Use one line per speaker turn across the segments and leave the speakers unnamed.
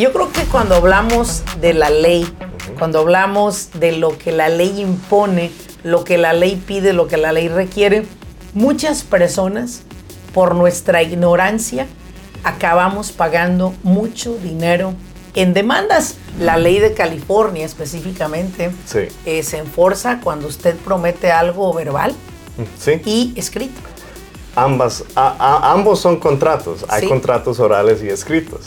Yo creo que cuando hablamos de la ley, cuando hablamos de lo que la ley impone, lo que la ley pide, lo que la ley requiere, muchas personas, por nuestra ignorancia, acabamos pagando mucho dinero en demandas. La ley de California específicamente
Sí.
eh, se enforza cuando usted promete algo verbal
Sí.
y escrito.
Ambas, a- a- ambos son contratos. Hay
Sí.
contratos orales y escritos.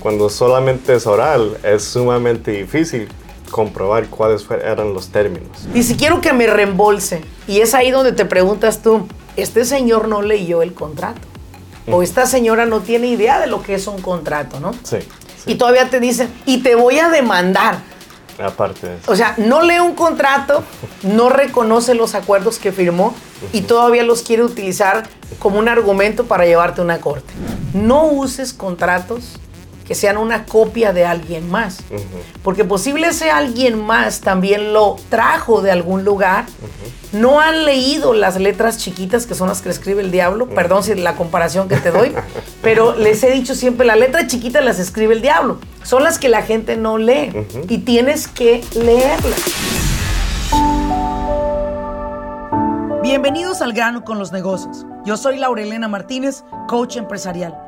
Cuando solamente es oral, es sumamente difícil comprobar cuáles eran los términos.
Y si quiero que me reembolse, y es ahí donde te preguntas tú, este señor no leyó el contrato. O esta señora no tiene idea de lo que es un contrato, ¿no?
Sí.
Y
sí.
todavía te dicen, y te voy a demandar.
Aparte de eso.
O sea, no lee un contrato, no reconoce los acuerdos que firmó y todavía los quiere utilizar como un argumento para llevarte a una corte. No uses contratos que sean una copia de alguien más. Porque posible ese alguien más también lo trajo de algún lugar. No han leído las letras chiquitas que son las que escribe el diablo. Perdón si la comparación que te doy. pero les he dicho siempre, la letra chiquita las escribe el diablo. Son las que la gente no lee. Y tienes que leerlas. Bienvenidos al grano con los negocios. Yo soy Laurelena Martínez, coach empresarial.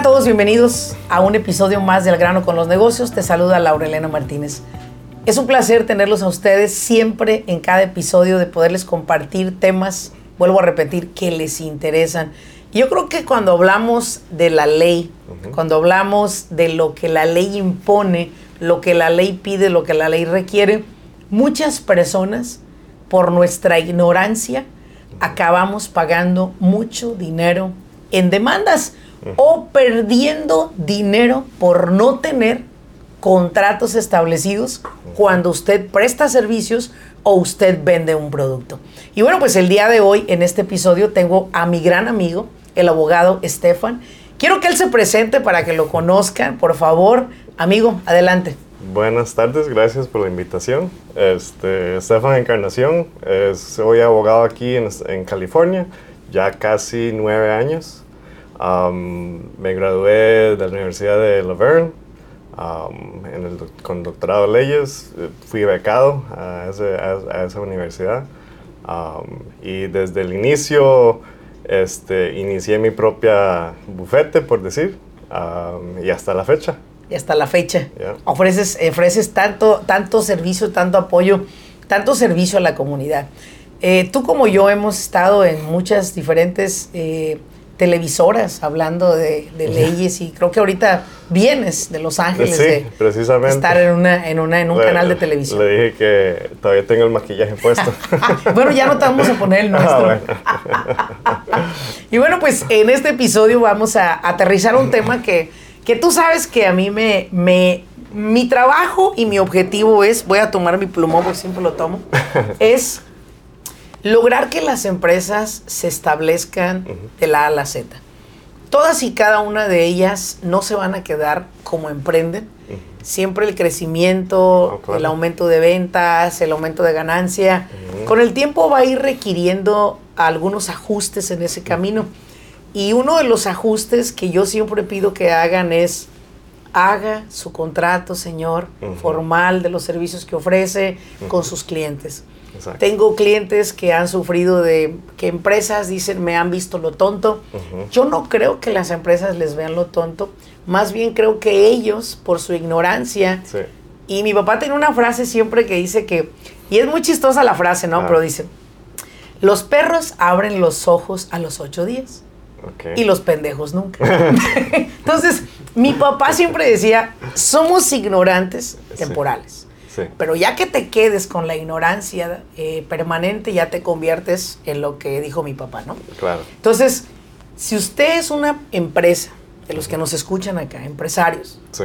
Hola, ¿qué tal a todos? Bienvenidos a un episodio más del grano con los negocios. Te saluda Laurelena Martínez. Es un placer tenerlos a ustedes siempre en cada episodio de poderles compartir temas, vuelvo a repetir, que les interesan. Yo creo que cuando hablamos de la ley, cuando hablamos de lo que la ley impone, lo que la ley pide, lo que la ley requiere, muchas personas, por nuestra ignorancia, acabamos pagando mucho dinero en demandas o perdiendo dinero por no tener contratos establecidos cuando usted presta servicios o usted vende un producto. Y bueno, pues el día de hoy en este episodio tengo a mi gran amigo, el abogado Estefan. Quiero que él se presente para que lo conozcan. Por favor, amigo, adelante.
Buenas tardes, gracias por la invitación. Este, Estefan Encarnación, soy abogado aquí en California, ya casi nueve años. Me gradué de la Universidad de Laverne am, en el doc- con doctorado en leyes. Eh, Fui becado a, ese- a- a esa universidad y desde el inicio este, inicié mi propia bufete, por decir, y hasta la fecha.
Y hasta la fecha. Ofreces, ofreces tanto, tanto servicio, tanto apoyo, tanto servicio a la comunidad. Eh, tú como yo hemos estado en muchas diferentes eh, televisoras hablando de, de leyes y creo que ahorita vienes de Los Ángeles
Sí,
de
precisamente.
estar en, una, en, una, en un
Le-
canal de televisión.
Le dije que todavía tengo el maquillaje puesto.
bueno, ya no te vamos a poner el nuestro.
Ah, bueno.
Y bueno, pues en este episodio vamos a aterrizar un tema que, que tú sabes que a mí me, me... Mi trabajo y mi objetivo es, voy a tomar mi plumón porque siempre lo tomo, es lograr que las empresas se establezcan de la A a la Z. Todas y cada una de ellas no se van a quedar como emprenden. Siempre el crecimiento,
Oh, claro.
el aumento de ventas, el aumento de ganancia, con el tiempo va a ir requiriendo algunos ajustes en ese camino. Y uno de los ajustes que yo siempre pido que hagan es haga su contrato, señor, formal de los servicios que ofrece con sus clientes.
Exacto.
Tengo clientes que han sufrido de que empresas dicen me han visto lo tonto. Yo no creo que las empresas les vean lo tonto, más bien creo que ellos, por su ignorancia,
Sí.
y mi papá tiene una frase siempre que dice que, y es muy chistosa la frase, ¿no?
Ah.
Pero dice, los perros abren los ojos a los ocho días y los pendejos nunca. Entonces, mi papá siempre decía, somos ignorantes temporales.
Sí.
Pero ya que te quedes con la ignorancia eh, permanente, ya te conviertes en lo que dijo mi papá, ¿no?
Claro.
Entonces, si usted es una empresa de los que nos escuchan acá, empresarios,
Sí.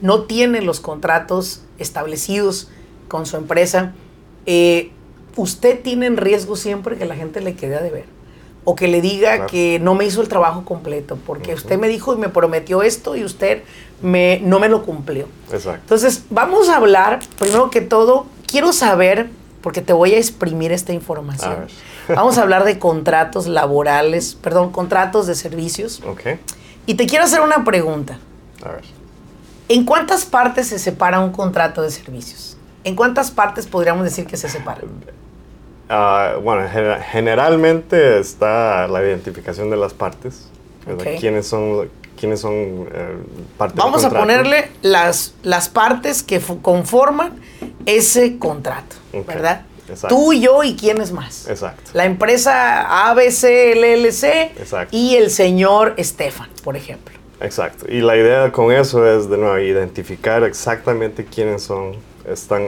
no tiene los contratos establecidos con su empresa, eh, usted tiene en riesgo siempre que la gente le quede a deber. O que le diga
Claro.
que no me hizo el trabajo completo, porque usted me dijo y me prometió esto y usted me, no me lo cumplió.
Exacto.
Entonces, vamos a hablar, primero que todo, quiero saber, porque te voy a exprimir esta información.
A ver.
Vamos a hablar de contratos laborales, perdón, contratos de servicios.
Ok.
Y te quiero hacer una pregunta.
A ver.
¿En cuántas partes se separa un contrato de servicios? ¿En cuántas partes podríamos decir que se separa?
Ah, bueno, gener- generalmente está la identificación de las partes. ¿Quiénes son, quiénes son eh, parte del
Vamos a ponerle las, las partes que conforman ese contrato, ¿verdad?
exacto.
Tú y yo y quiénes más.
Exacto.
La empresa ABC LLC
Exacto.
y el señor Estefan, por ejemplo.
Exacto. Y la idea con eso es, de nuevo, identificar exactamente quiénes son, están,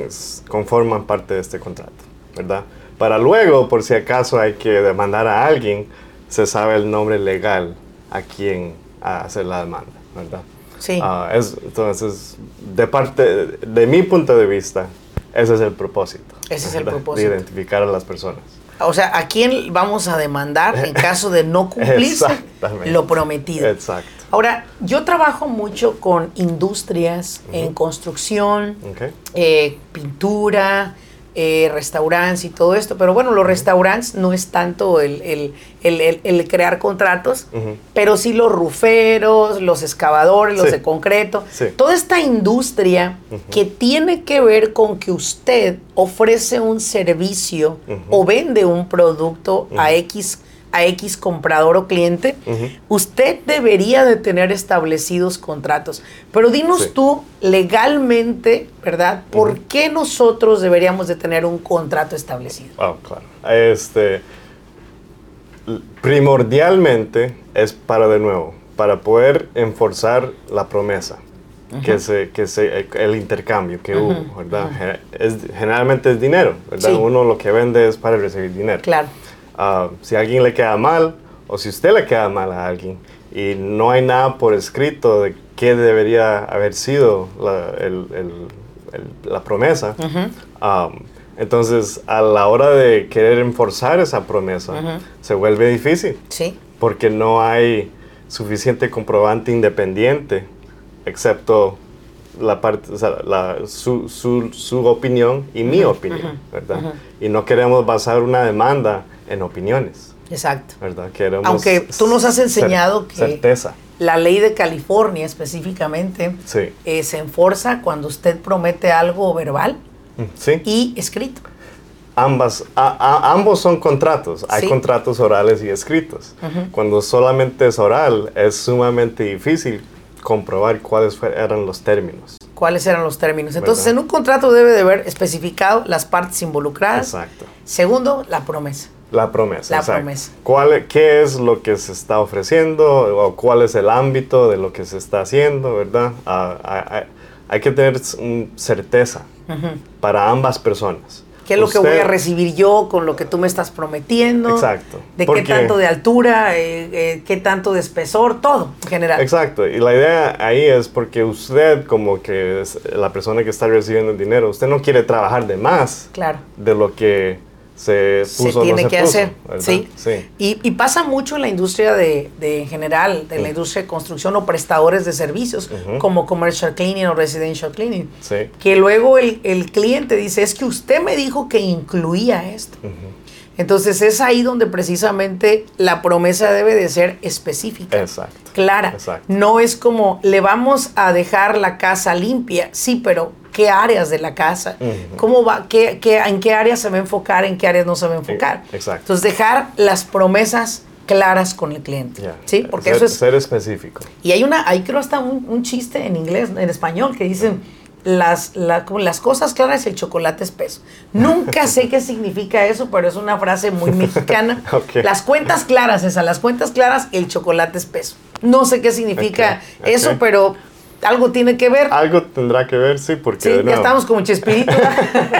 conforman parte de este contrato, ¿verdad? Para luego, por si acaso hay que demandar a alguien, se sabe el nombre legal a quien hacer la demanda, ¿verdad?
Sí.
Ah, es, entonces, de parte, de mi punto de vista, ese es el propósito.
Ese es el
¿verdad?
propósito.
De identificar a las personas.
O sea, ¿a quién vamos a demandar en caso de no cumplirse lo prometido?
Exacto.
Ahora, yo trabajo mucho con industrias en construcción,
¿Ok?
eh, pintura, eh, restaurantes y todo esto, pero bueno, los restaurantes no es tanto el, el- el- crear contratos, pero sí los ruferos, los excavadores, los
Sí.
de concreto,
Sí.
toda esta industria que tiene que ver con que usted ofrece un servicio o vende un producto a X a X comprador o cliente, usted debería de tener establecidos contratos. Pero dinos
Sí.
tú legalmente, ¿verdad? ¿Por qué nosotros deberíamos de tener un contrato establecido?
Oh, claro. Este, primordialmente es para, de nuevo, para poder enforzar la promesa, que, se, que se, el intercambio que hubo, ¿verdad? Es, generalmente es dinero, ¿verdad?
Sí.
Uno lo que vende es para recibir dinero.
Claro.
Ah, si a alguien le queda mal, o si usted le queda mal a alguien, y no hay nada por escrito de qué debería haber sido la, el- el- el- la promesa, ah, entonces a la hora de querer enforzar esa promesa, se vuelve difícil,
Sí.
porque no hay suficiente comprobante independiente, excepto la parte, o sea, la- su, su- su opinión y mi opinión, ¿verdad? Y no queremos basar una demanda en opiniones,
Exacto.
¿verdad?
Aunque tú nos has enseñado que-
Certeza,
La ley de California específicamente
sí.
eh, se enforza cuando usted promete algo verbal
Sí,
y escrito.
ambas, a- a- ambos son contratos. Hay
Sí.
contratos orales y escritos. Cuando solamente es oral, es sumamente difícil comprobar cuáles eran los términos.
¿Cuáles eran los términos? Entonces,
¿Verdad?
en un contrato debe de haber especificado las partes involucradas.
Exacto.
Segundo, la promesa.
La promesa.
La
exacto.
promesa.
¿Cuál, ¿Qué es lo que se está ofreciendo o cuál es el ámbito de lo que se está haciendo, verdad? Ah, hay que tener certeza para ambas personas.
¿Qué es lo que voy a recibir yo con lo que tú me estás prometiendo?
Exacto.
¿De
Porque-
qué tanto de altura? eh, eh, ¿Qué tanto de espesor? Todo, en general.
Exacto, y la idea ahí es porque usted, como que es la persona que está recibiendo el dinero, usted no quiere trabajar de más
Claro.
de lo que se puso
tiene
no se
que
puso,
hacer. Sí.
Sí.
Y, y pasa mucho en la industria de, de en general, de la industria de construcción o prestadores de servicios, como commercial cleaning o residential cleaning.
Sí.
Que luego el, el cliente dice, es que usted me dijo que incluía esto. Entonces es ahí donde precisamente la promesa debe de ser específica.
Exacto.
Clara.
Exacto.
No es como le vamos a dejar la casa limpia, sí, pero ¿qué áreas de la casa? ¿Cómo va? ¿Qué, qué, ¿En qué áreas se va a enfocar? ¿En qué áreas no se va a enfocar?
Exacto.
Entonces dejar las promesas claras con el cliente. Sí, porque
ser,
eso es...
Ser específico.
Y hay una, hay creo hasta un, un chiste en inglés, en español, que dicen las, la- como las cosas claras el chocolate espeso. Nunca sé qué significa eso, pero es una frase muy mexicana. Las cuentas claras, esa, las cuentas claras, el chocolate espeso. No sé qué significa eso, pero algo tiene que ver.
Algo tendrá que ver, sí, porque
Sí,
de
ya estamos como Chespirito.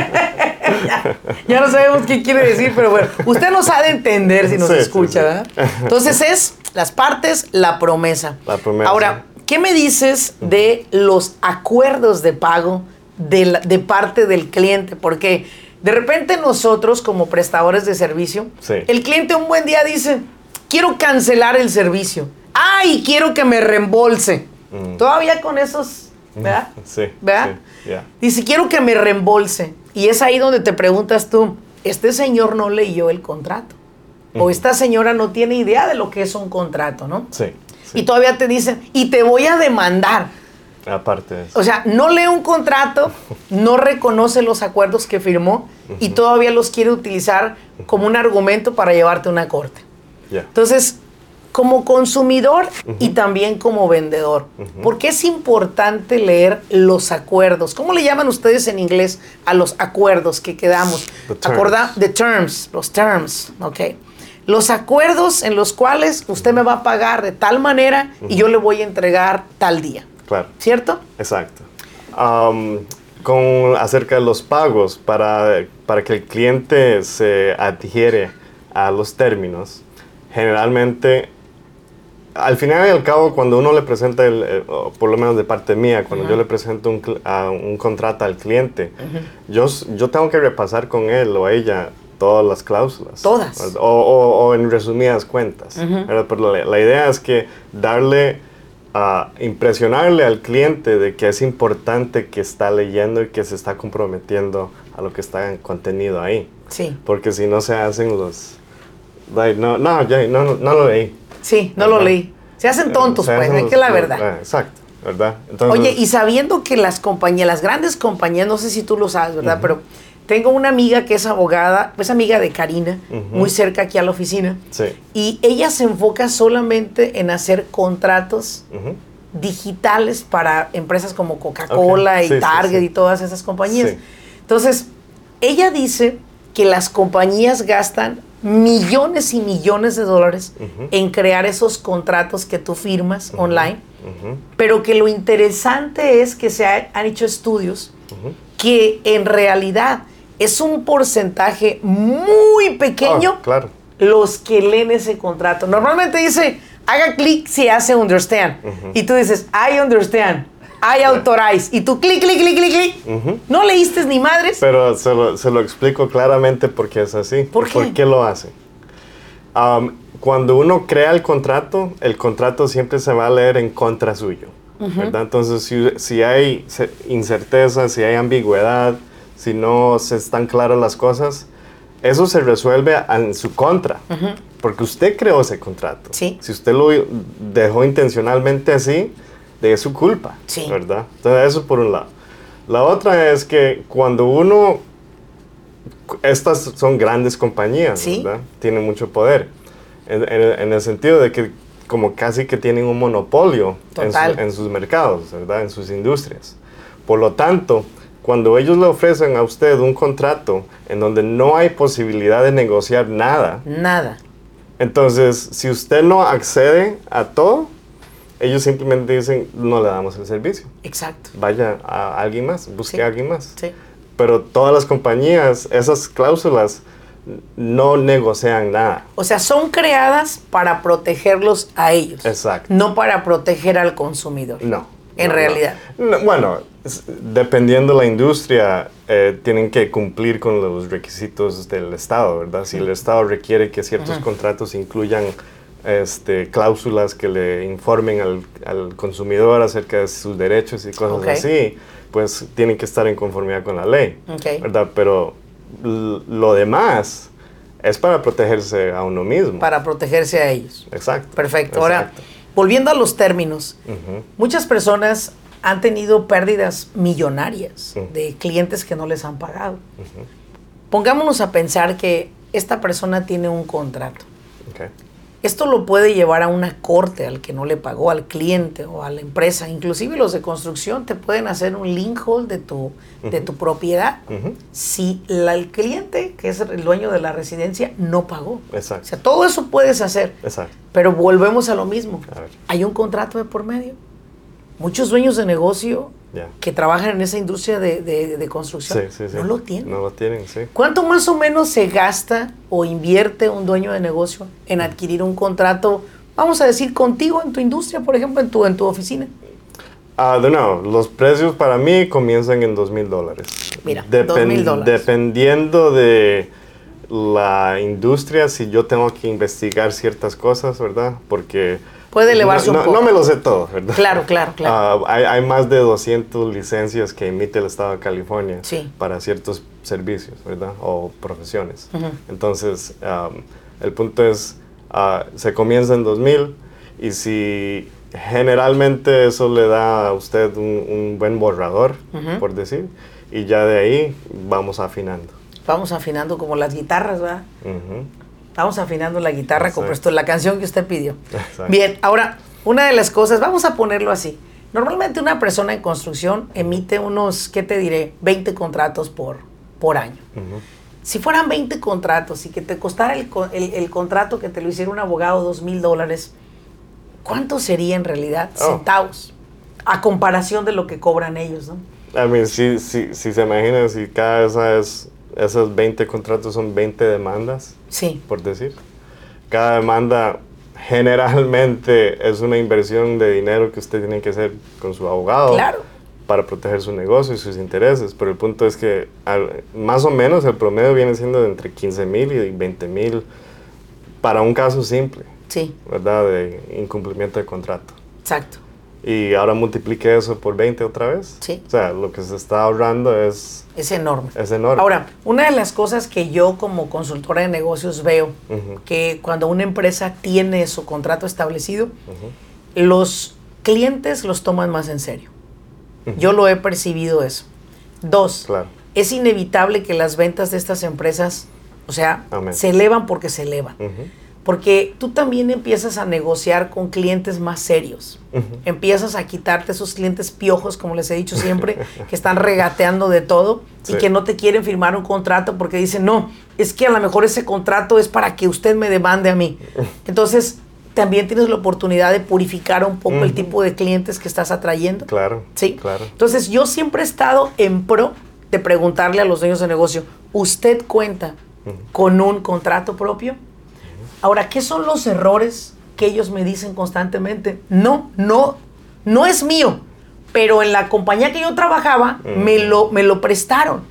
ya, ya no sabemos qué quiere decir, pero bueno, usted nos ha de entender si nos
Sí,
escucha,
sí.
¿verdad? Entonces es las partes, la promesa.
La promesa.
Ahora, ¿qué me dices de los acuerdos de pago de, la- de parte del cliente? Porque de repente nosotros como prestadores de servicio, el cliente un buen día dice, quiero cancelar el servicio. Ay, quiero que me reembolse.
Mm.
Todavía con esos, ¿verdad?
Sí.
¿Verdad?
sí, ya.
Dice, quiero que me reembolse. Y es ahí donde te preguntas tú, este señor no leyó el contrato. O esta señora no tiene idea de lo que es un contrato, ¿no?
Sí. sí.
Y todavía te dicen, y te voy a demandar.
Aparte de eso.
O sea, no lee un contrato, no reconoce los acuerdos que firmó y todavía los quiere utilizar como un argumento para llevarte a una corte.
Ya.
Entonces, como consumidor y también como vendedor, ¿por qué es importante leer los acuerdos? ¿Cómo le llaman ustedes en inglés a los acuerdos que quedamos?
The terms.
Acorda- the terms, los terms, ok. Los acuerdos en los cuales usted me va a pagar de tal manera y yo le voy a entregar tal día,
Claro.
¿cierto?
Exacto. Con acerca de los pagos, para, para que el cliente se adhiere a los términos, generalmente, al final y al cabo, cuando uno le presenta, el, eh, por lo menos de parte mía, cuando yo le presento un, a un contrato al cliente, yo, yo tengo que repasar con él o ella todas las cláusulas.
Todas.
O, o- o en resumidas cuentas. Pero la, la idea es que darle, a impresionarle al cliente de que es importante que está leyendo y que se está comprometiendo a lo que está contenido ahí.
Sí,
Porque si no se hacen los... like, no, no, no, no, no lo leí.
Sí, no lo leí. Se hacen tontos,
Se
pues, es que la verdad.
ah, exacto, ¿verdad? Entonces,
Oye, y sabiendo que las compañías, las grandes compañías, no sé si tú lo sabes, ¿verdad? Pero tengo una amiga que es abogada, es amiga de Karina, muy cerca aquí a la oficina,
Sí.
y ella se enfoca solamente en hacer contratos digitales para empresas como Coca-Cola y
sí,
Target
sí.
y todas esas compañías. Entonces, ella dice que las compañías gastan millones y millones de dólares en crear esos contratos que tú firmas online, pero que lo interesante es que se ha- han hecho estudios que en realidad es un porcentaje muy pequeño
Ah, claro.
los que leen ese contrato. Normalmente dice, haga clic si hace understand. Y tú dices, I understand, I authorize. Y tú clic, clic, clic, clic, clic.
Ujú.
No leíste ni madres.
Pero se lo, se lo explico claramente por qué es así.
¿Por qué?
¿Por qué lo hace? Am, cuando uno crea el contrato, el contrato siempre se va a leer en contra suyo. ¿verdad? Entonces, si, si hay ce- incerteza, si hay ambigüedad, si no se están claras las cosas, eso se resuelve en su contra. Porque usted creó ese contrato.
Sí.
Si usted lo dejó intencionalmente así, de su culpa.
Sí.
¿Verdad? Entonces, eso por un lado. La otra es que cuando uno estas son grandes compañías,
Sí.
¿verdad? Tienen mucho poder. En, en- en el sentido de que como casi que tienen un monopolio en, su-
Total.
en sus mercados, ¿verdad? En sus industrias. Por lo tanto, cuando ellos le ofrecen a usted un contrato en donde no hay posibilidad de negociar nada,
Nada.
entonces si usted no accede a todo, ellos simplemente dicen, no le damos el servicio.
Exacto.
Vaya a alguien más, busque
Sí.
a alguien más
Sí.
pero todas las compañías, esas cláusulas no negocian nada.
O sea, son creadas para protegerlos a ellos.
Exacto.
No para proteger al consumidor.
No.
En
no,
realidad.
no. No, bueno, dependiendo la industria, eh, tienen que cumplir con los requisitos del Estado, ¿verdad? Si el Estado requiere que ciertos contratos incluyan este, cláusulas que le informen al, al consumidor acerca de sus derechos y cosas
Ok.
así, pues tienen que estar en conformidad con la ley,
Ok.
¿verdad? Pero lo demás es para protegerse a uno mismo.
Para protegerse a ellos.
Exacto.
Perfecto. Ahora, volviendo a los términos, muchas personas han tenido pérdidas millonarias de clientes que no les han pagado. Pongámonos a pensar que esta persona tiene un contrato.
Ok.
Esto lo puede llevar a una corte al que no le pagó, al cliente o a la empresa. Inclusive los de construcción te pueden hacer un link hold de tu, de tu propiedad si la- el cliente, que es el dueño de la residencia, no pagó. O
Exacto.
sea, todo eso puedes hacer.
Exacto.
Pero volvemos a lo mismo.
A.
Hay un contrato de por medio. Muchos dueños de negocio que trabajan en esa industria de, de- de construcción
Sí, sí, sí.
no lo tienen.
No lo tienen, sí.
¿Cuánto más o menos se gasta o invierte un dueño de negocio en adquirir un contrato vamos a decir, contigo en tu industria, por ejemplo, en tu, en tu oficina?
Ah, de nuevo, los precios para mí comienzan en dos mil dólares.
Mira, dos mil dólares.
Dependiendo de la industria, si yo tengo que investigar ciertas cosas, ¿verdad? Porque...
Puede elevarse
no,
un poco.
No me lo sé todo, ¿verdad?
Claro, claro, claro.
Ah, hay, hay, más de 200 licencias que emite el Estado de California
sí.
para ciertos servicios, ¿verdad? O profesiones. Uh -huh. Entonces, um, el punto es, uh, se comienza en 2000 y si generalmente eso le da a usted un, un buen borrador, -huh. por decir, y ya de ahí vamos afinando.
Vamos afinando como las guitarras, ¿verdad?
Uh -huh.
Vamos afinando la guitarra como esto, la canción que usted pidió.
Exacto.
Bien, ahora, una de las cosas, vamos a ponerlo así. Normalmente una persona en construcción emite unos, ¿qué te diré? 20 contratos por, por año.
Uh -huh.
Si fueran 20 contratos y que te costara el, el, el contrato que te lo hiciera un abogado dos mil dólares, ¿cuánto sería en realidad?
Oh.
Centavos. A comparación de lo que cobran ellos, ¿no?
I mean, si, si, si se imaginan, si cada esa es, esos 20 contratos son 20 demandas,
sí.
por decir. Cada demanda generalmente es una inversión de dinero que usted tiene que hacer con su abogado
claro.
para proteger su negocio y sus intereses. Pero el punto es que al, más o menos el promedio viene siendo de entre 15 mil y 20 mil para un caso simple,
sí.
¿verdad? De incumplimiento de contrato.
Exacto.
Y ahora multiplique eso por 20 otra vez.
Sí.
O sea, lo que se está ahorrando es...
Es enorme.
Es enorme.
Ahora, una de las cosas que yo como consultora de negocios veo, uh -huh. que cuando una empresa tiene su contrato establecido, uh -huh. los clientes los toman más en serio. Uh -huh. Yo lo he percibido eso. Dos,
claro.
es inevitable que las ventas de estas empresas, o sea,
Amén.
se elevan porque se elevan porque tú también empiezas a negociar con clientes más serios. Uh -huh. Empiezas a quitarte esos clientes piojos, como les he dicho siempre, que están regateando de todo sí. y que no te quieren firmar un contrato porque dicen, no, es que a lo mejor ese contrato es para que usted me demande a mí. Entonces, también tienes la oportunidad de purificar un poco uh -huh. el tipo de clientes que estás atrayendo.
Claro.
Sí.
Claro.
Entonces, yo siempre he estado en pro de preguntarle a los dueños de negocio, ¿usted cuenta uh -huh. con un contrato propio? Ahora, ¿qué son los errores que ellos me dicen constantemente? No, no, no es mío, pero en la compañía que yo trabajaba me, lo, me lo prestaron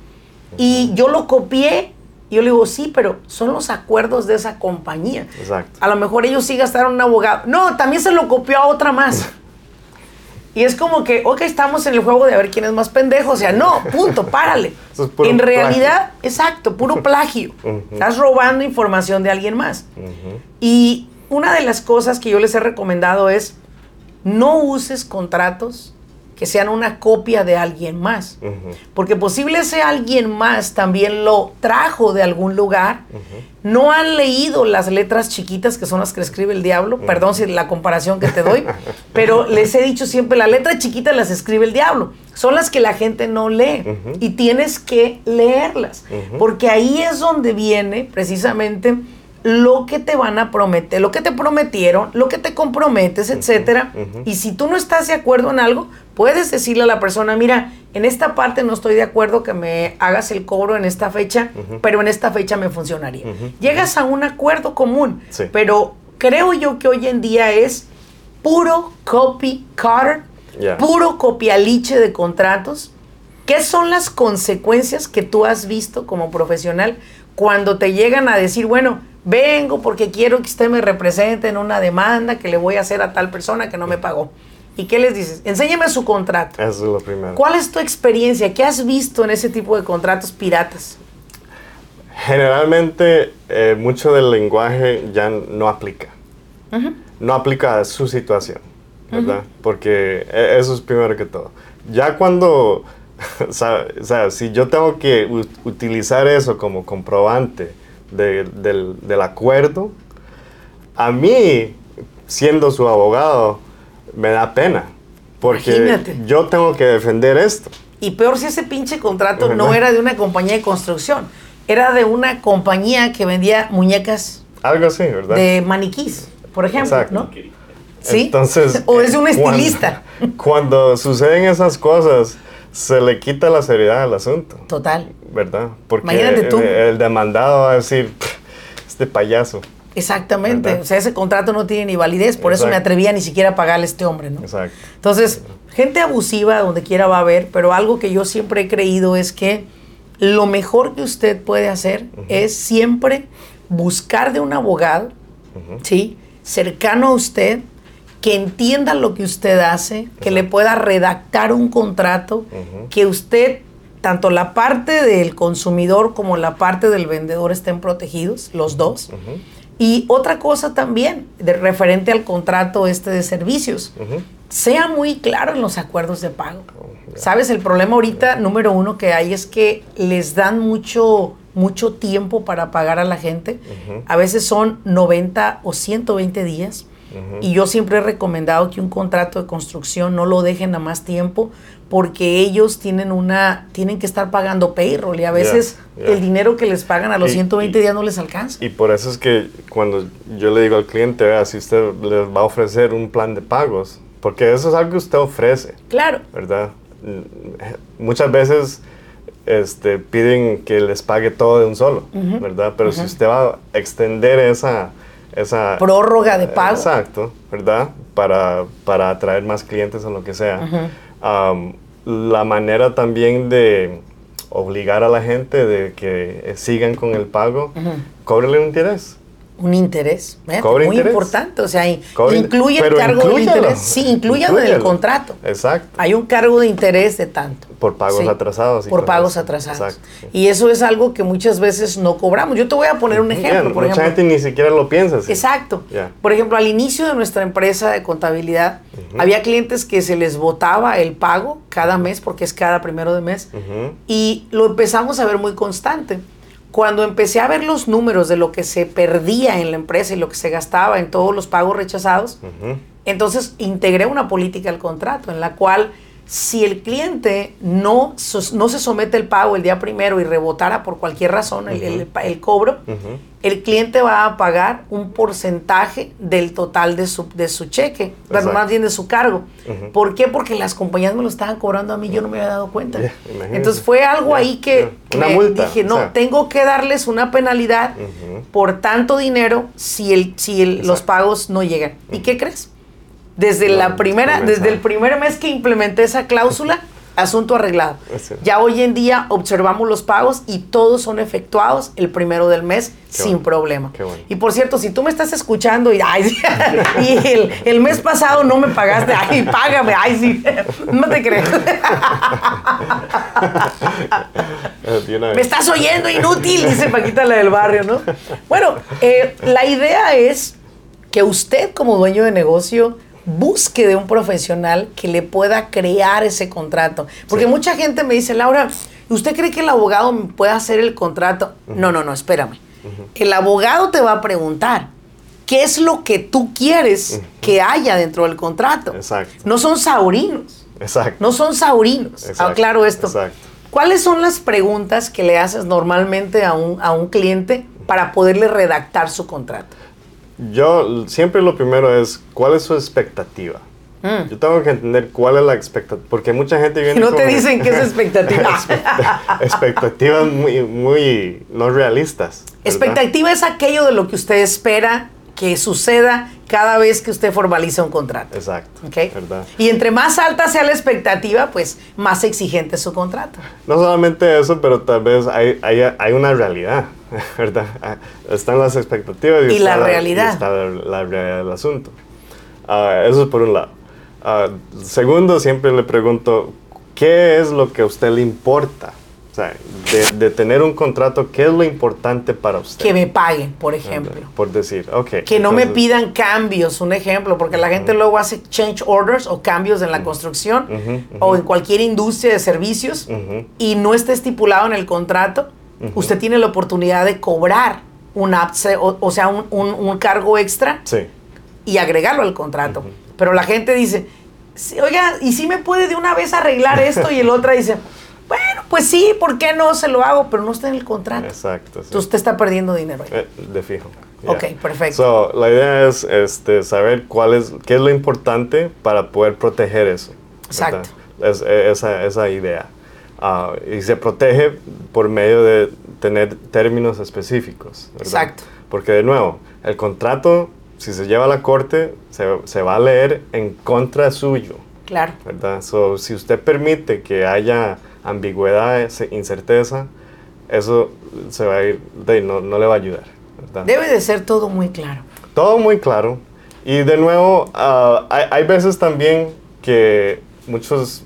y yo lo copié. Y yo le digo, sí, pero son los acuerdos de esa compañía.
Exacto.
A lo mejor ellos sí gastaron un abogado. No, también se lo copió a otra más. Y es como que, ok, estamos en el juego de a ver quién es más pendejo. O sea, no, punto, párale.
Eso es puro
en realidad,
plagio.
exacto, puro plagio.
Uh -huh.
Estás robando información de alguien más.
Uh -huh.
Y una de las cosas que yo les he recomendado es no uses contratos que sean una copia de alguien más.
Uh -huh.
Porque posible ese alguien más también lo trajo de algún lugar. Uh -huh. No han leído las letras chiquitas que son las que escribe el diablo. Uh -huh. Perdón si la comparación que te doy. pero les he dicho siempre, la letra chiquita las escribe el diablo. Son las que la gente no lee. Y tienes que leerlas. Porque ahí es donde viene precisamente lo que te van a prometer, lo que te prometieron, lo que te comprometes, etcétera. Uh -huh. Y si tú no estás de acuerdo en algo, puedes decirle a la persona, mira, en esta parte no estoy de acuerdo que me hagas el cobro en esta fecha, uh -huh. pero en esta fecha me funcionaría. Uh -huh. Llegas a un acuerdo común,
sí.
pero creo yo que hoy en día es puro copy cutter,
yeah.
puro copialiche de contratos. ¿Qué son las consecuencias que tú has visto como profesional cuando te llegan a decir, bueno, vengo porque quiero que usted me represente en una demanda que le voy a hacer a tal persona que no me pagó. ¿Y qué les dices? Enséñame su contrato.
Eso es lo primero.
¿Cuál es tu experiencia? ¿Qué has visto en ese tipo de contratos piratas?
Generalmente, eh, mucho del lenguaje ya no aplica. Uh -huh. No aplica a su situación, ¿verdad? Uh -huh. Porque e, eso es primero que todo. Ya cuando, o sea si yo tengo que utilizar eso como comprobante, de, del, del, acuerdo, a mí, siendo su abogado, me da pena. Porque
Imagínate.
yo tengo que defender esto.
Y peor si ese pinche contrato ¿verdad? no era de una compañía de construcción, era de una compañía que vendía muñecas.
Algo así, ¿verdad?
De maniquís, por ejemplo,
Exacto.
¿no? ¿Sí?
Entonces,
o es un estilista.
Cuando, cuando suceden esas cosas, se le quita la seriedad al asunto.
Total.
¿Verdad? Porque
Imagínate tú.
El, el demandado va a decir, este payaso.
Exactamente.
¿Verdad?
O sea, ese contrato no tiene ni validez, por eso me atrevía ni siquiera a pagarle a este hombre, ¿no?
Exacto.
Entonces, gente abusiva donde quiera va a haber, pero algo que yo siempre he creído es que lo mejor que usted puede hacer es siempre buscar de un abogado, ¿sí? Cercano a usted, que entienda lo que usted hace, que le pueda redactar un contrato, que usted, tanto la parte del consumidor como la parte del vendedor estén protegidos, los dos. Y otra cosa también, de referente al contrato este de servicios, sea muy claro en los acuerdos de pago. Sabes, el problema ahorita número uno que hay es que les dan mucho, mucho tiempo para pagar a la gente. A veces son 90 o 120 días. Y yo siempre he recomendado que un contrato de construcción no lo dejen a más tiempo porque ellos tienen una tienen que estar pagando payroll y a veces
Yeah, yeah.
el dinero que les pagan a los
Y-
120
y-
días no les alcanza.
Y por eso es que cuando yo le digo al cliente, vea, si usted les va a ofrecer un plan de pagos, porque eso es algo que usted ofrece,
Claro.
¿verdad? Mm, Muchas veces este, piden que les pague todo de un solo, ¿verdad? Pero si usted va a extender esa... esa
Prórroga de pago.
Exacto, ¿verdad? Para, para atraer más clientes o lo que sea. Am, la manera también de obligar a la gente de que eh, sigan con el pago, cóbrele un interés.
Un interés,
Cobre
muy
interés.
importante, o sea,
Cobre-
incluye el cargo de
inclúyalo.
interés, sí, incluyalo en el contrato.
Exacto.
Hay un cargo de interés de tanto.
Por pagos
Sí,
atrasados.
Por pagos atrasados.
Exacto. sí.
Y eso es algo que muchas veces no cobramos. Yo te voy a poner un ejemplo, por
mucha
ejemplo.
gente ni siquiera lo piensa así.
Exacto. Por ejemplo, al inicio de nuestra empresa de contabilidad, había clientes que se les votaba el pago cada mes, porque es cada primero de mes, y lo empezamos a ver muy constante. Cuando empecé a ver los números de lo que se perdía en la empresa y lo que se gastaba en todos los pagos rechazados, entonces integré una política al contrato en la cual si el cliente no, no se somete el pago el día primero y rebotara por cualquier razón el, el- el cobro, el cliente va a pagar un porcentaje del total de su, de su cheque,
Exacto.
más bien de su cargo. ¿Por qué? Porque las compañías me lo estaban cobrando a mí, yo no me había dado cuenta. Entonces fue algo ahí que
multa,
dije, no,
o sea.
tengo que darles una penalidad por tanto dinero si, el, si el- los pagos no llegan. ¿Y qué crees? Desde
Bueno,
la primera, desde el primer mes que implementé esa cláusula, asunto arreglado. Ya hoy en día observamos los pagos y todos son efectuados el primero del mes sin
bueno,
problema.
qué bueno.
Y por cierto, si tú me estás escuchando y, ay, sí, y el, el mes pasado no me pagaste, ay, págame, ay, sí, no te
una
Me estás oyendo, inútil, dice Paquita la del barrio, ¿no? Bueno, eh, la idea es que usted como dueño de negocio busque de un profesional que le pueda crear ese contrato. Porque
Sí.
mucha gente me dice, Laura, ¿usted cree que el abogado me puede hacer el contrato? No, no, no, espérame. El abogado te va a preguntar, ¿qué es lo que tú quieres que haya dentro del contrato?
Exacto.
No son saurinos.
Exacto.
No son saurinos.
Exacto,
Aclaro esto.
exacto.
¿Cuáles son las preguntas que le haces normalmente a un, a un cliente para poderle redactar su contrato?
Yo siempre lo primero es, ¿cuál es su expectativa?
Mm.
Yo tengo que entender cuál es la expectativa, porque mucha gente viene
No te dicen qué es expectativa.
expectativas muy, muy no realistas. ¿verdad?
expectativa es aquello de lo que usted espera que suceda cada vez que usted formaliza un contrato.
Exacto.
¿ok?
¿verdad?
Y entre más alta sea la expectativa, pues más exigente es su contrato.
No solamente eso, pero tal vez hay, hay, hay una realidad, ¿verdad? Ah, Están las expectativas y,
Y
está
la realidad.
y está la, la realidad del asunto. Ah, eso es por un lado. Ah, segundo, siempre le pregunto, ¿qué es lo que a usted le importa? O sea, de, de tener un contrato, ¿qué es lo importante para usted?
Que me paguen, por ejemplo.
Por decir, ok.
Que no me pidan cambios, un ejemplo, porque la gente luego hace change orders o cambios en la construcción o en cualquier industria de servicios y no está estipulado en el contrato, usted tiene la oportunidad de cobrar un upse- o, o sea, un, un- un cargo extra
Sí.
y agregarlo al contrato. Pero la gente dice, "Sí, oiga, ¿y si me puede de una vez arreglar esto? Y el otro dice, pues sí, ¿por qué no se lo hago? Pero no está en el contrato.
Exacto. sí.
Entonces usted está perdiendo dinero ahí.
Eh, de fijo.
Ok, perfecto.
So, la idea es este, saber cuál es, qué es lo importante para poder proteger eso.
Exacto.
Es, eh, esa, esa idea. Ah, y se protege por medio de tener términos específicos. ¿verdad?
Exacto.
Porque de nuevo, el contrato, si se lleva a la corte, se, se va a leer en contra suyo.
Claro.
¿verdad? So, si usted permite que haya ambigüedad, incerteza, eso se va a ir, no, no le va a ayudar. ¿verdad?
Debe de ser todo muy claro.
Todo muy claro. Y de nuevo, ah, hay, hay veces también que muchos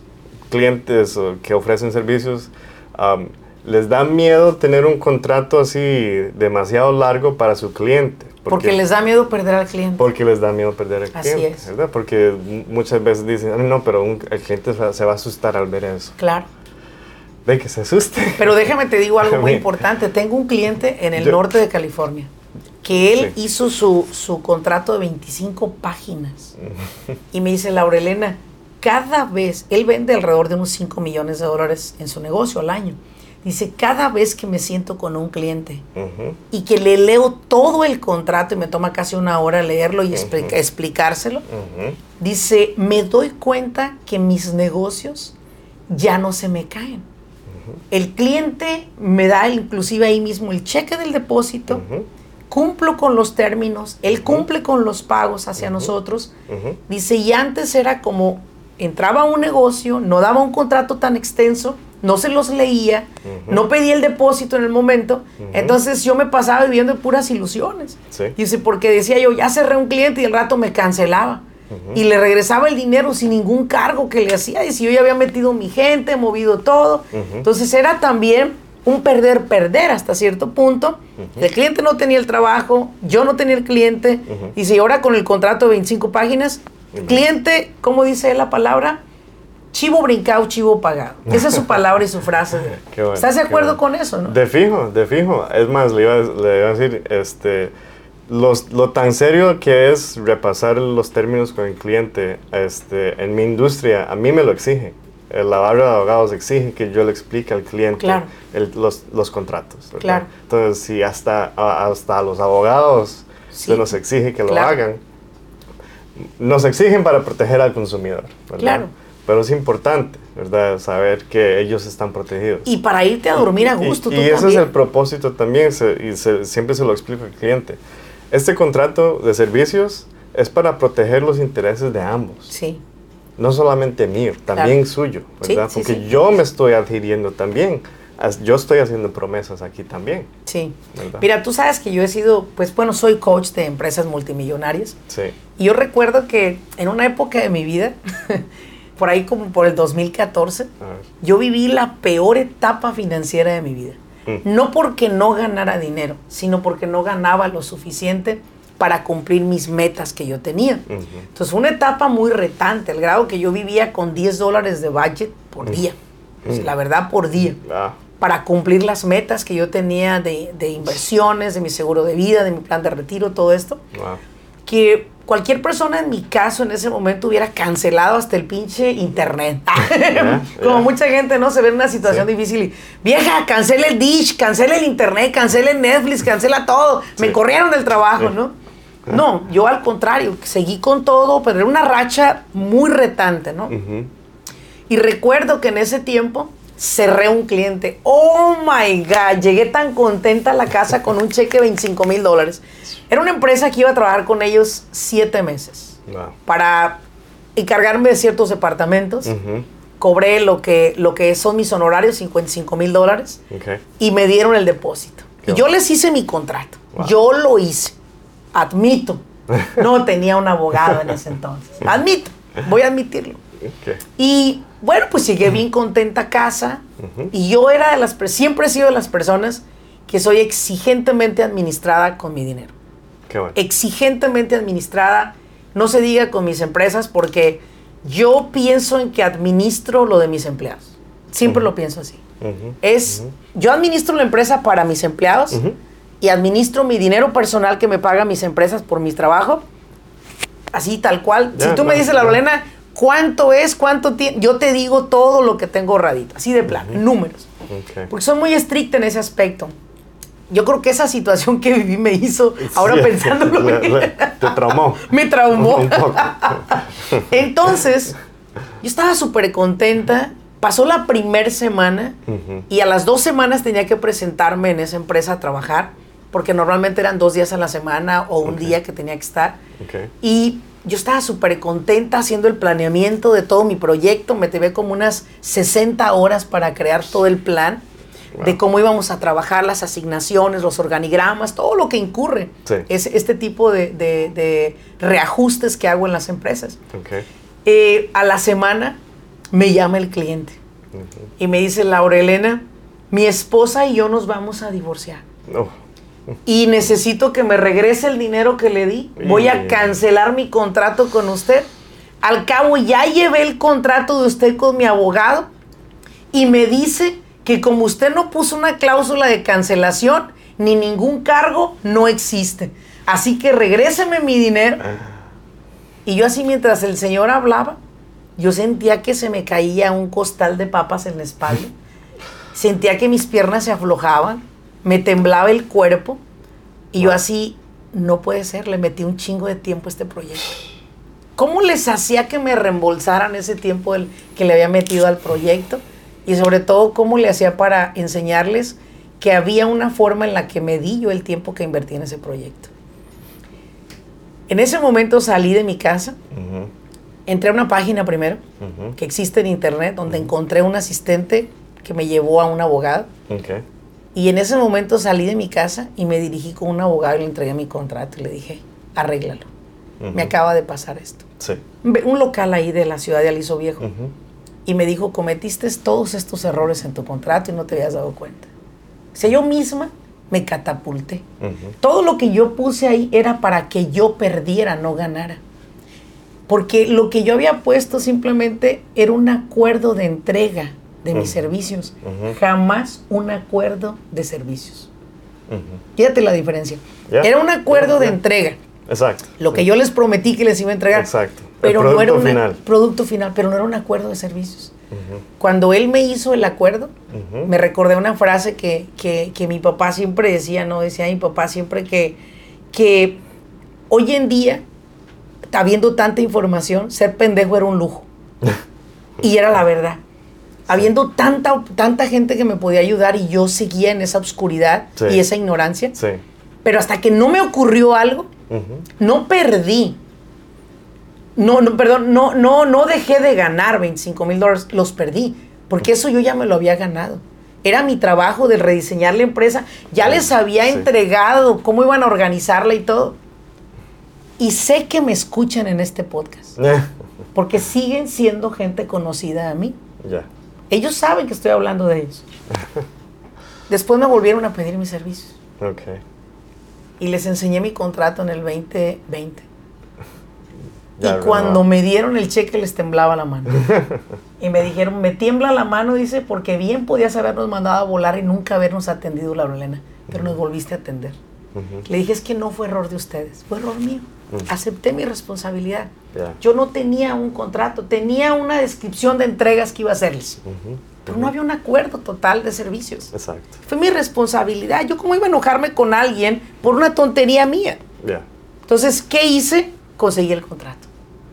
clientes que ofrecen servicios am, les da miedo tener un contrato así demasiado largo para su cliente.
Porque, les da miedo perder al cliente.
porque les da miedo perder al
Así
cliente,
es.
¿verdad? Porque muchas veces dicen, "Ah, no, pero un- el cliente se va a asustar al ver eso.
Claro.
De que se asuste.
Pero déjame te digo algo muy importante. Tengo un cliente en el
Yo-
norte de California que él
Sí.
hizo su, su contrato de 25 páginas. Y me dice, Laurelena, cada vez, él vende alrededor de unos 5 millones de dólares en su negocio al año. Dice, cada vez que me siento con un cliente y que le leo todo el contrato y me toma casi una hora leerlo y explica- explicárselo, dice, me doy cuenta que mis negocios ya no se me caen. El cliente me da inclusive ahí mismo el cheque del depósito, cumplo con los términos, él cumple con los pagos hacia nosotros. Dice, y antes era como entraba a un negocio, no daba un contrato tan extenso, no se los leía, no pedía el depósito en el momento, entonces yo me pasaba viviendo en puras ilusiones.
Sí.
Dice, porque decía yo, ya cerré un cliente y el rato me cancelaba. Y le regresaba el dinero sin ningún cargo que le hacía. Dice, yo ya había metido mi gente, movido todo. Entonces era también un perder-perder hasta cierto punto. El cliente no tenía el trabajo, yo no tenía el cliente. Y ahora con el contrato de 25 páginas, cliente, ¿cómo dice la palabra? Chivo brincado, chivo pagado. Esa es su palabra y su frase.
Bueno,
¿Estás de acuerdo
bueno.
con eso, no?
De fijo, de fijo. Es más, le iba, a- le iba a decir, este, los- lo tan serio que es repasar los términos con el cliente, este, en mi industria, a mí me lo exige. El lavado de abogados exige que yo le explique al cliente
Claro.
el- los, los contratos. Entonces, si hasta, hasta los abogados
Sí.
se nos exige que lo
Claro.
hagan, nos exigen para proteger al consumidor. ¿verdad?
Claro.
Pero es importante, ¿verdad? Saber que ellos están protegidos.
Y para irte a dormir a
Y-
gusto,
Y,
tú
ese es el propósito también, se- y se- siempre se lo explico al cliente. Este contrato de servicios es para proteger los intereses de ambos,
Sí,
no solamente mío, también suyo,
Sí,
¿verdad?
sí,
Porque
sí.
yo me estoy adhiriendo también, yo estoy haciendo promesas aquí también,
sí.
¿verdad?
Mira, tú sabes que yo he sido, pues bueno, soy coach de empresas multimillonarias.
Sí,
Y yo recuerdo que en una época de mi vida, por ahí como por el 2014,
a ver.
yo viví la peor etapa financiera de mi vida. No porque no ganara dinero, sino porque no ganaba lo suficiente para cumplir mis metas que yo tenía.
Ujú.
Entonces fue una etapa muy retante, el grado que yo vivía con 10 dólares de budget por día. La verdad, por día.
Ah,
Para cumplir las metas que yo tenía de, de inversiones, de mi seguro de vida, de mi plan de retiro, todo esto.
wow.
Que cualquier persona en mi caso en ese momento hubiera cancelado hasta el pinche internet. Como mucha gente no se ve en una situación
Sí.
difícil y, vieja, cancela el Dish, cancela el internet, cancela el Netflix, cancela todo. Me corrieron del trabajo,
Sí.
¿no? No, yo al contrario, seguí con todo, pero era una racha muy retante, ¿no? Y recuerdo que en ese tiempo cerré un cliente. Oh my God, llegué tan contenta a la casa con un cheque de 25 mil dólares. Era una empresa que iba a trabajar con ellos siete meses
Wow.
para encargarme de ciertos departamentos. Cobré lo que, lo que son mis honorarios, 55 mil dólares, y me dieron el depósito.
Qué
Y yo les hice mi contrato.
Wow.
Yo lo hice. Admito. No tenía un abogado en ese entonces. Admito. Voy a admitirlo. Y bueno, pues llegué bien contenta a casa. Y yo era de las, siempre he sido de las personas que soy exigentemente administrada con mi dinero.
Bueno.
Exigentemente administrada, no se diga con mis empresas, porque yo pienso en que administro lo de mis empleados. Siempre lo pienso así. Es, yo administro la empresa para mis empleados y administro mi dinero personal que me pagan mis empresas por mi trabajo. Así, tal cual. Si tú me dices, la. Lorena, ¿cuánto es? ¿Cuánto tiene? Yo te digo todo lo que tengo ahorradito. Así de plano, números.
Ok.
Porque soy muy estricta en ese aspecto. Yo creo que esa situación que viví me hizo, ahora
Sí,
pensándolo,
le- le- te traumó.
me traumó.
Un poco.
Entonces, yo estaba súper contenta. Pasó la primer semana y a las dos semanas tenía que presentarme en esa empresa a trabajar. porque normalmente eran dos días a la semana o un día que tenía que estar. Y yo estaba súper contenta haciendo el planeamiento de todo mi proyecto. Me tuve como unas 60 horas para crear todo el plan de cómo íbamos a trabajar las asignaciones, los organigramas, todo lo que incurre.
Sí.
Es este tipo de, de- de reajustes que hago en las empresas.
Ok.
Eh, a la semana me llama el cliente y me dice, Laura Elena, mi esposa y yo nos vamos a divorciar
No.
y necesito que me regrese el dinero que le di. Voy a cancelar mi contrato con usted. Al cabo ya llevé el contrato de usted con mi abogado y me dice que como usted no puso una cláusula de cancelación ni ningún cargo, no existe. Así que regréseme mi dinero. Y yo así mientras el señor hablaba, yo sentía que se me caía un costal de papas en la espalda. Sentía que mis piernas se aflojaban, me temblaba el cuerpo y yo así, no puede ser, le metí un chingo de tiempo a este proyecto. ¿Cómo les hacía que me reembolsaran ese tiempo del- que le había metido al proyecto? Y sobre todo, ¿cómo le hacía para enseñarles que había una forma en la que medí yo el tiempo que invertí en ese proyecto? En ese momento salí de mi casa, entré a una página primero que existe en internet donde encontré un asistente que me llevó a un abogado. Y en ese momento salí de mi casa y me dirigí con un abogado y le entregué mi contrato y le dije, arréglalo. Me acaba de pasar esto.
Sí.
Un local ahí de la ciudad de Aliso Viejo. Y me dijo, cometiste todos estos errores en tu contrato y no te habías dado cuenta. O sea, yo misma me catapulté. Todo lo que yo puse ahí era para que yo perdiera, no ganara. Porque lo que yo había puesto simplemente era un acuerdo de entrega de mis servicios. Jamás un acuerdo de servicios. Fíjate la diferencia. Era un acuerdo de entrega.
Exacto.
Lo que yo les prometí que les iba a entregar.
Exacto.
Pero
el
no
producto
era un
final.
producto final, pero no era un acuerdo de servicios. Cuando él me hizo el acuerdo, me recordé una frase que, que- que mi papá siempre decía, ¿no? Decía mi papá siempre que, que hoy en día, habiendo tanta información, ser pendejo era un lujo. y era la verdad. Habiendo tanta, tanta gente que me podía ayudar y yo seguía en esa oscuridad
Sí.
y esa ignorancia.
Sí.
Pero hasta que no me ocurrió algo, No perdí. No, no, perdón, no, no, no dejé de ganar 25 mil dólares, los perdí, porque eso yo ya me lo había ganado. Era mi trabajo de rediseñar la empresa, ya
Sí,
les había
sí.
entregado cómo iban a organizarla y todo. Y sé que me escuchan en este podcast, porque siguen siendo gente conocida a mí.
ya.
Ellos saben que estoy hablando de ellos. Después me volvieron a pedir mis servicios
Ok.
Y les enseñé mi contrato en el 2020.
Ya,
y cuando me dieron el cheque les temblaba la mano. y me dijeron, me tiembla la mano, dice, porque bien podías habernos mandado a volar y nunca habernos atendido, Laurelena, pero nos volviste a atender.
Ujú.
Le dije, es que no fue error de ustedes, fue error mío.
Ujú.
Acepté mi responsabilidad.
Ya.
Yo no tenía un contrato, tenía una descripción de entregas que iba a hacerles,
Ujú.
Pero no había un acuerdo total de servicios.
Exacto.
Fue mi responsabilidad. Yo cómo iba a enojarme con alguien por una tontería mía.
Ya.
Entonces, ¿qué hice? Conseguí el contrato.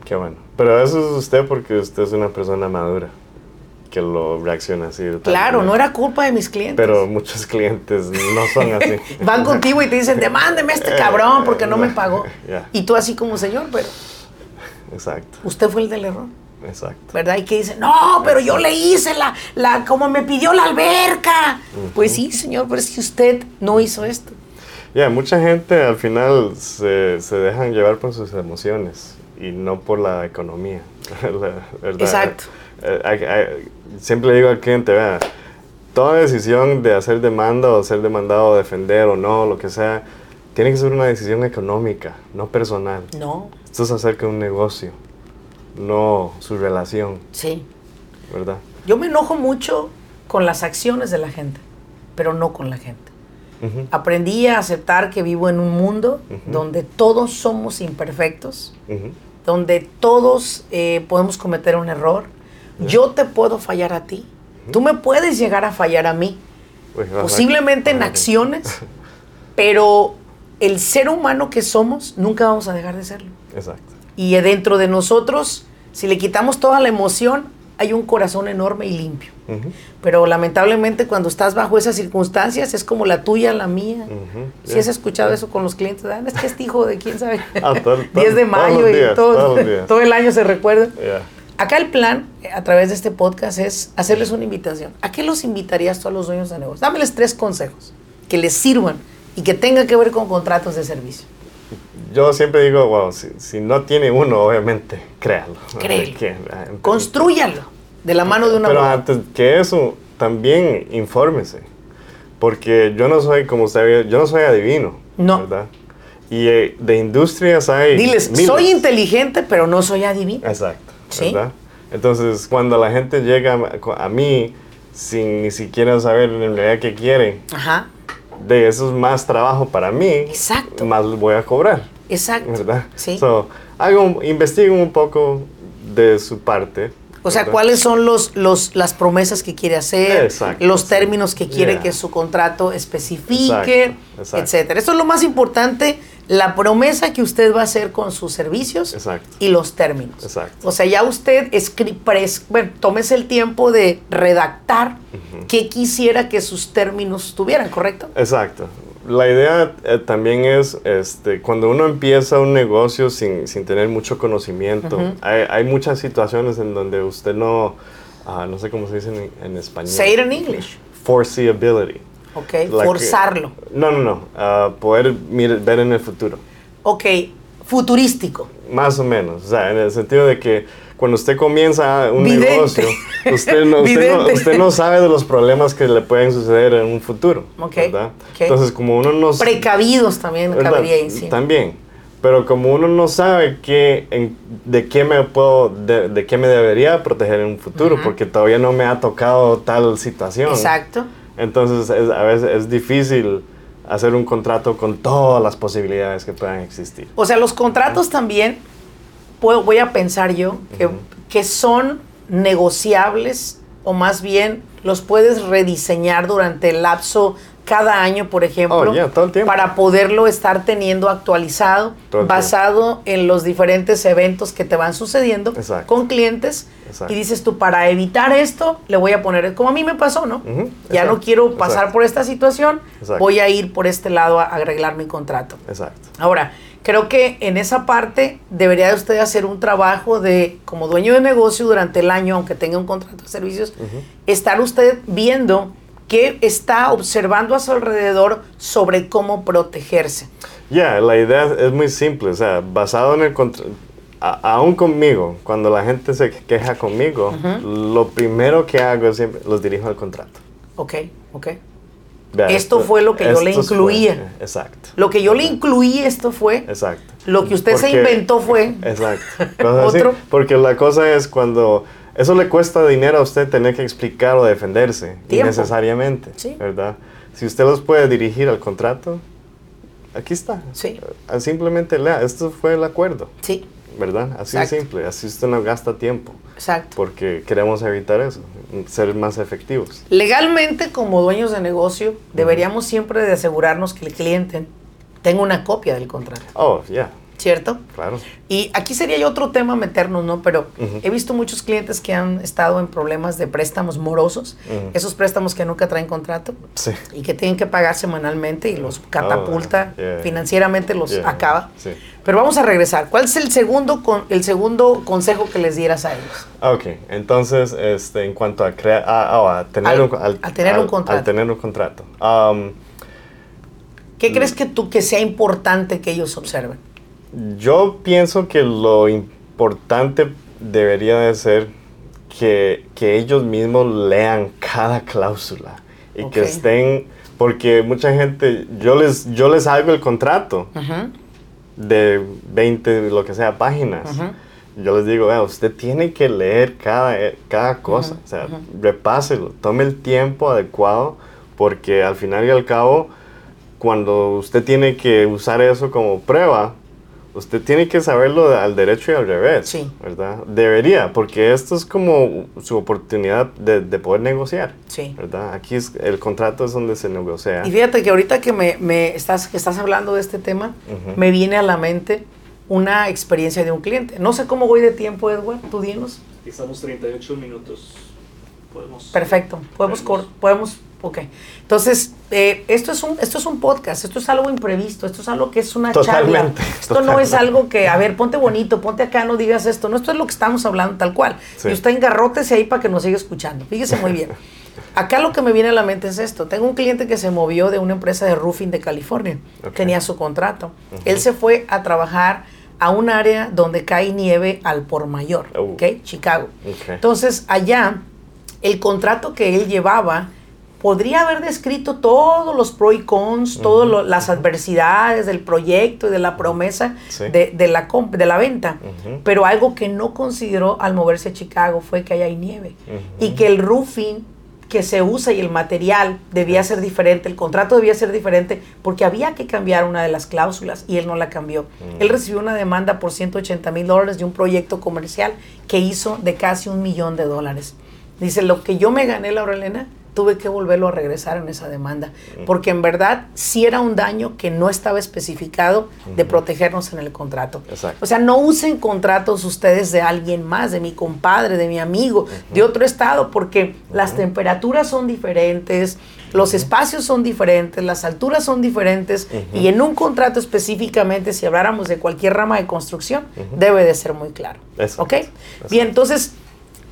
Qué bueno. Pero eso es usted porque usted es una persona madura que lo reacciona así. de
Claro,
manera.
no era culpa de mis clientes.
Pero muchos clientes no son así.
Van contigo y te dicen, demándeme a este cabrón porque no me pagó.
Ya.
Y tú así como señor, pero
Exacto.
usted fue el del error.
Exacto.
¿Verdad? Y que dice, no, pero yo le hice la, la, como me pidió la alberca. Pues sí, señor, pero es que usted no hizo esto.
Ya, mucha gente al final se, se dejan llevar por sus emociones y no por la economía. la verdad.
Exacto.
Eh, hay- siempre le digo al cliente, vea, toda decisión de hacer demanda o ser demandado, defender o no, lo que sea, tiene que ser una decisión económica, no personal.
No,
Esto es acerca de un negocio, no su relación,
sí.
¿verdad?
Yo me enojo mucho con las acciones de la gente, pero no con la gente. Aprendí a aceptar que vivo en un mundo donde todos somos imperfectos, donde todos eh, podemos cometer un error. Yo te puedo fallar a ti. Tú me puedes llegar a fallar a mí.
Ajá.
Posiblemente en acciones, pero el ser humano que somos nunca vamos a dejar de serlo.
Exacto.
Y dentro de nosotros, si le quitamos toda la emoción, hay un corazón enorme y limpio. Pero lamentablemente cuando estás bajo esas circunstancias es como la tuya, la mía. Si has escuchado eso con los clientes, ah, es que este hijo de quién sabe. Ah, 10 de mayo y todo, todo el año se recuerda. Acá el plan, a través de este podcast, es hacerles una invitación. ¿A qué los invitarías tú a los dueños de negocios? Dámeles tres consejos que les sirvan y que tengan que ver con contratos de servicio.
Yo siempre digo, wow, si, no tiene uno, obviamente, créalo.
Créelo. Construyalo de la mano de una
Pero antes que eso, también infórmese. Porque yo no soy, como usted yo no soy adivino. No. ¿Verdad? Y eh, de industrias hay.
Diles, soy inteligente, pero no soy adivino.
Exacto. ¿verdad? Entonces, cuando la gente llega a, mí sin ni siquiera saber en realidad qué quiere, de eso es más trabajo para mí, Exacto. más voy a cobrar.
Exacto.
¿Verdad? Sí. So, hago, investiguen un poco de su parte.
O sea, cuáles son los, los, las promesas que quiere hacer, los términos que quiere que su contrato especifique, etcétera. Esto es lo más importante la promesa que usted va a hacer con sus servicios y los términos. Exacto. O sea, ya usted bueno, tómese el tiempo de redactar qué quisiera que sus términos tuvieran, ¿correcto?
Exacto. La idea eh, también es, este, cuando uno empieza un negocio sin, tener mucho conocimiento, hay, muchas situaciones en donde usted no, ah, no sé cómo se dice en, en español.
Say it in English.
Foreseeability.
Ok, forzarlo.
no, no, no, uh, poder ver en el futuro.
Ok, futurístico.
Más o menos, o sea, en el sentido de que cuando usted comienza un negocio, usted no, usted no, sabe de los problemas que le pueden suceder en un futuro, okay. ¿verdad? Entonces, como uno no...
Precavidos también cabería ahí,
También, pero como uno no sabe qué, de qué me puedo, de, qué me debería proteger en un futuro, porque todavía no me ha tocado tal situación.
Exacto.
Entonces a veces es difícil hacer un contrato con todas las posibilidades que puedan existir.
O sea, los contratos también, puedo, voy a pensar yo, que, que son negociables o más bien los puedes rediseñar durante el lapso cada año, por ejemplo,
oh,
para poderlo estar teniendo actualizado, basado en los diferentes eventos que te van sucediendo con clientes. Y dices tú, para evitar esto, le voy a poner, como a mí me pasó, ¿no? Ya no quiero pasar por esta situación, voy a ir por este lado a arreglar mi contrato.
Exacto.
Ahora, creo que en esa parte debería usted hacer un trabajo de, como dueño de negocio durante el año, aunque tenga un contrato de servicios, estar usted viendo ¿Qué está observando a su alrededor sobre cómo protegerse.
Ya, la idea es muy simple, o sea, basado en el contrato, aún conmigo, cuando la gente se queja conmigo, lo primero que hago siempre los dirijo al contrato.
Ok, ok. Esto, fue lo que yo le incluía.
exacto.
Lo que yo le incluí, esto fue.
Exacto.
Lo que usted se inventó fue.
Exacto. ¿Otro? porque la cosa es cuando eso le cuesta dinero a usted tener que explicar o defenderse innecesariamente, ¿verdad? Si usted los puede dirigir al contrato, aquí está.
Sí.
Ah, simplemente lea, esto fue el acuerdo.
Sí.
¿Verdad? Así de simple, así usted no gasta tiempo.
Exacto.
Porque queremos evitar eso, ser más efectivos.
Legalmente, como dueños de negocio, deberíamos siempre de asegurarnos que el cliente tenga una copia del contrato.
Oh, ya.
¿Cierto?
Claro.
Y aquí sería ya otro tema meternos, ¿no? Pero he visto muchos clientes que han estado en problemas de préstamos morosos, esos préstamos que nunca traen contrato
sí.
y que tienen que pagar semanalmente y los catapulta, oh, financieramente los acaba. Sí. Pero vamos a regresar. ¿Cuál es el segundo, con, el segundo consejo que les dieras a ellos?
Ah, ok, entonces este, en cuanto a, crear, a, tener, un,
tener un contrato.
Al tener un contrato. Um,
¿Qué crees que tú que sea importante que ellos observen?
Yo pienso que lo importante debería de ser que, ellos mismos lean cada cláusula y que estén, porque mucha gente, yo les, yo les hago el contrato de 20, lo que sea, páginas. Yo les digo, usted tiene que leer cada, cada cosa, o sea, repáselo, tome el tiempo adecuado, porque al final y al cabo, cuando usted tiene que usar eso como prueba, usted tiene que saberlo al derecho y al revés.
Sí.
¿Verdad? Debería, porque esto es como su oportunidad de, poder negociar.
Sí.
¿Verdad? Aquí es, el contrato es donde se negocia.
Y fíjate que ahorita que me, estás, que estás hablando de este tema, me viene a la mente una experiencia de un cliente. No sé cómo voy de tiempo, Edward, tú dinos.
Estamos 38 minutos. Podemos.
Perfecto, podemos,
Podemos.
podemos, ok. Entonces, eh, esto, es un, esto es un podcast, esto es algo imprevisto, esto es algo que es una charla.
Totalmente,
Esto no es algo que, a ver, ponte bonito, ponte acá, no digas esto. No, esto es lo que estamos hablando tal cual.
Sí.
Y usted engarrótese ahí para que nos siga escuchando. Fíjese muy bien. Acá lo que me viene a la mente es esto. Tengo un cliente que se movió de una empresa de roofing de California. Tenía su contrato. Él se fue a trabajar a un área donde cae nieve al por mayor,
Oh.
¿ok? Chicago. Entonces, allá, el contrato que él llevaba podría haber descrito todos los pros y cons, todas las adversidades del proyecto y de la promesa
Sí.
de, de la, de la venta.
Ujú.
Pero algo que no consideró al moverse a Chicago fue que allá hay nieve
Ujú.
y que el roofing que se usa y el material debía ser diferente, el contrato debía ser diferente porque había que cambiar una de las cláusulas y él no la cambió.
Mm.
Él recibió una demanda por 180 mil dólares de un proyecto comercial que hizo de casi un millón de dólares. Dice, lo que yo me gané, Laura Elena, tuve que volverlo a regresar en esa demanda, porque en verdad sí era un daño que no estaba especificado de protegernos en el contrato.
Exacto.
O sea, no usen contratos ustedes de alguien más, de mi compadre, de mi amigo, de otro estado, porque las temperaturas son diferentes, los espacios son diferentes, las alturas son diferentes, y en un contrato específicamente, si habláramos de cualquier rama de construcción, debe de ser muy claro.
Exacto.
¿Ok? Bien, entonces,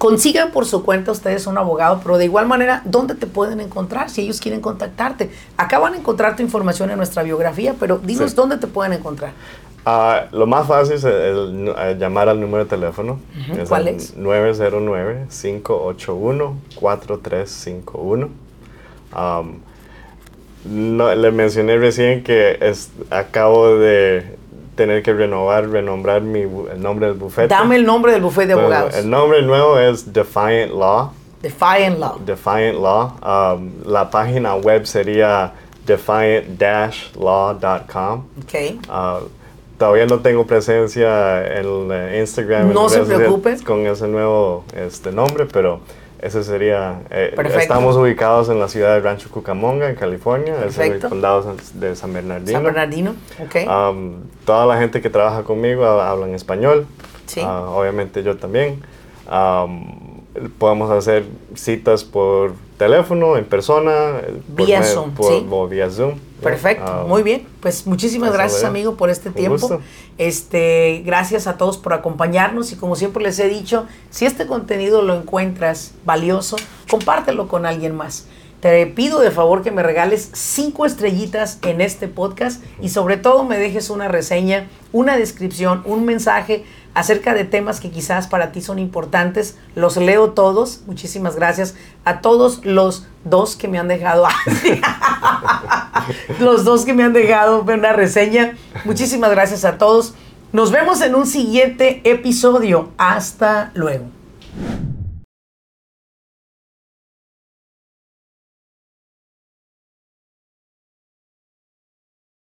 consigan por su cuenta ustedes un abogado, pero de igual manera, ¿dónde te pueden encontrar si ellos quieren contactarte? Acá van a encontrar tu información en nuestra biografía, pero dinos
Sí.
dónde te pueden encontrar.
Ah, lo más fácil es el- el- eh, llamar al número de teléfono.
Ujú, ¿cuál
el
es?
909-581-4351. Um, no, le mencioné recién que es, acabo de tener que renovar, renombrar mi, el nombre del bufete.
Dame el nombre del bufete de
Bueno,
abogados.
El nombre nuevo es Defiant Law.
Defiant Law.
Defiant Law. Um, la página web sería defiant-law.com.
Ok.
Ah, todavía no tengo presencia en eh, Instagram. en
No se
redes sociales
preocupe.
Con ese nuevo este, nombre, pero ese sería. eh, estamos ubicados en la ciudad de Rancho Cucamonga, en California. Es en el condado de San Bernardino.
San Bernardino. Ok.
Um, toda la gente que trabaja conmigo ha- hablan español.
Sí.
Ah, obviamente yo también. Um, podemos hacer citas por teléfono, en persona. eh, por
Vía
me-
Zoom,
por-
sí.
O vía Zoom.
Perfecto,
Ah,
muy bien. Pues muchísimas gracias, amigo, por este
Un
tiempo.
gusto.
Este, gracias a todos por acompañarnos y como siempre les he dicho, si este contenido lo encuentras valioso, compártelo con alguien más. Te pido de favor que me regales cinco estrellitas en este podcast y sobre todo me dejes una reseña, una descripción, un mensaje acerca de temas que quizás para ti son importantes. Los leo todos. Muchísimas gracias a todos los dos que me han dejado. los dos que me han dejado una reseña. Muchísimas gracias a todos. Nos vemos en un siguiente episodio. Hasta luego.